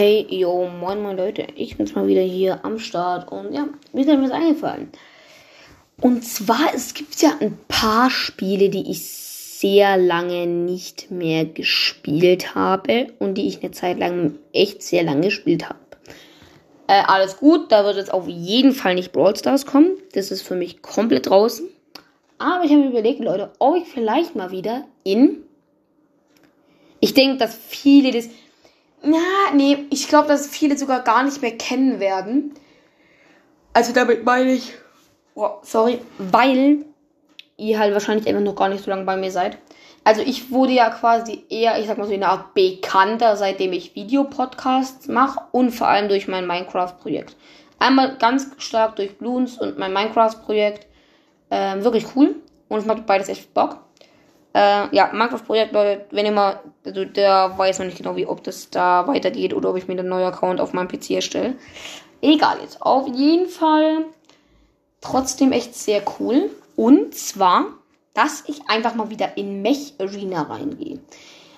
Hey, yo, moin, moin Leute. Ich bin's mal wieder hier am Start und ja, mir ist etwas eingefallen. Und zwar, es gibt ja ein paar Spiele, die ich sehr lange nicht mehr gespielt habe und die ich eine Zeit lang echt sehr lange gespielt habe. Äh, alles gut, da wird jetzt auf jeden Fall nicht Brawl Stars kommen. Das ist für mich komplett draußen. Aber ich habe mir überlegt, Leute, ob ich vielleicht mal wieder in. Ich denke, dass viele das na, nee, ich glaube, dass viele sogar gar nicht mehr kennen werden. Also damit meine ich. Oh, sorry. Weil ihr halt wahrscheinlich einfach noch gar nicht so lange bei mir seid. Also ich wurde ja quasi eher, ich sag mal so, in der Art bekannter, seitdem ich Videopodcasts mache und vor allem durch mein Minecraft-Projekt. Einmal ganz stark durch Bloons und mein Minecraft-Projekt. Ähm, wirklich cool. Und es macht beides echt Bock. Äh, ja, Minecraft-Projekt, Leute, wenn ihr mal, also der weiß noch nicht genau, wie, ob das da weitergeht oder ob ich mir einen neuen Account auf meinem PC erstelle. Egal jetzt. Auf jeden Fall trotzdem echt sehr cool. Und zwar, dass ich einfach mal wieder in Mech Arena reingehe.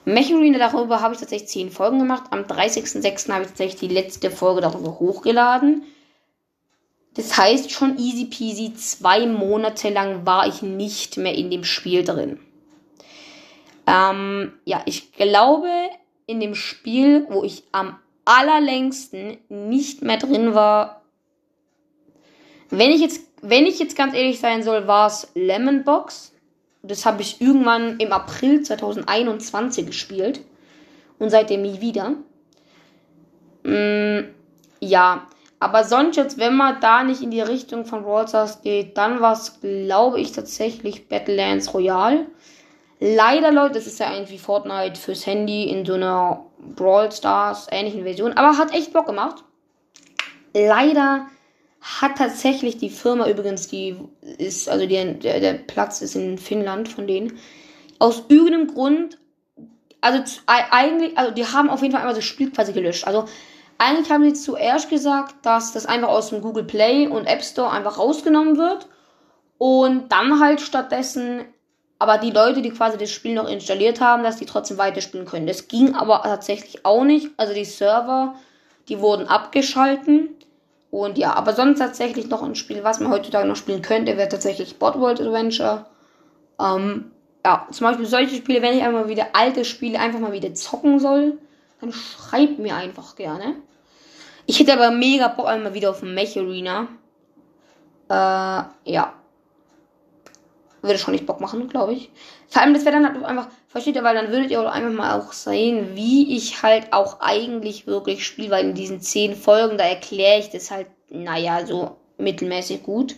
Mech Arena, darüber habe ich tatsächlich 10 Folgen gemacht. Am 30.06. habe ich tatsächlich die letzte Folge darüber hochgeladen. Das heißt schon easy peasy, zwei Monate lang war ich nicht mehr in dem Spiel drin. Ähm, ja, ich glaube, in dem Spiel, wo ich am allerlängsten nicht mehr drin war, wenn ich jetzt, wenn ich jetzt ganz ehrlich sein soll, war es Lemon Box. Das habe ich irgendwann im April 2021 gespielt und seitdem nie wieder. Mm, ja, aber sonst jetzt, wenn man da nicht in die Richtung von Brawl Stars geht, dann war es, glaube ich, tatsächlich Battlelands Royale. Leider, Leute, das ist ja eigentlich wie Fortnite fürs Handy in so einer Brawl Stars ähnlichen Version, aber hat echt Bock gemacht. Leider hat tatsächlich die Firma übrigens, die ist, also die, der, der Platz ist in Finnland von denen, aus irgendeinem Grund, also eigentlich, also die haben auf jeden Fall einmal das Spiel quasi gelöscht. Also eigentlich haben sie zuerst gesagt, dass das einfach aus dem Google Play und App Store einfach rausgenommen wird und dann halt stattdessen aber die Leute, die quasi das Spiel noch installiert haben, dass die trotzdem weiterspielen können. Das ging aber tatsächlich auch nicht. Also die Server, die wurden abgeschalten. Und ja, aber sonst tatsächlich noch ein Spiel, was man heutzutage noch spielen könnte, wäre tatsächlich Bot World Adventure. Ähm, ja, zum Beispiel solche Spiele, wenn ich einmal wieder alte Spiele einfach mal wieder zocken soll, dann schreibt mir einfach gerne. Ich hätte aber mega Bock einmal wieder auf Mech Arena. Äh, ja würde schon nicht Bock machen, glaube ich. Vor allem, das wäre dann halt einfach, versteht ihr, weil dann würdet ihr auch einfach mal auch sehen, wie ich halt auch eigentlich wirklich spiele, weil in diesen zehn Folgen, da erkläre ich das halt, naja, so mittelmäßig gut.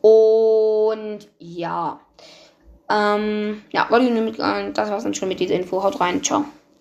Und ja. Ähm, ja, wollte ich nur mitgehen. Das war's dann schon mit dieser Info. Haut rein. Ciao.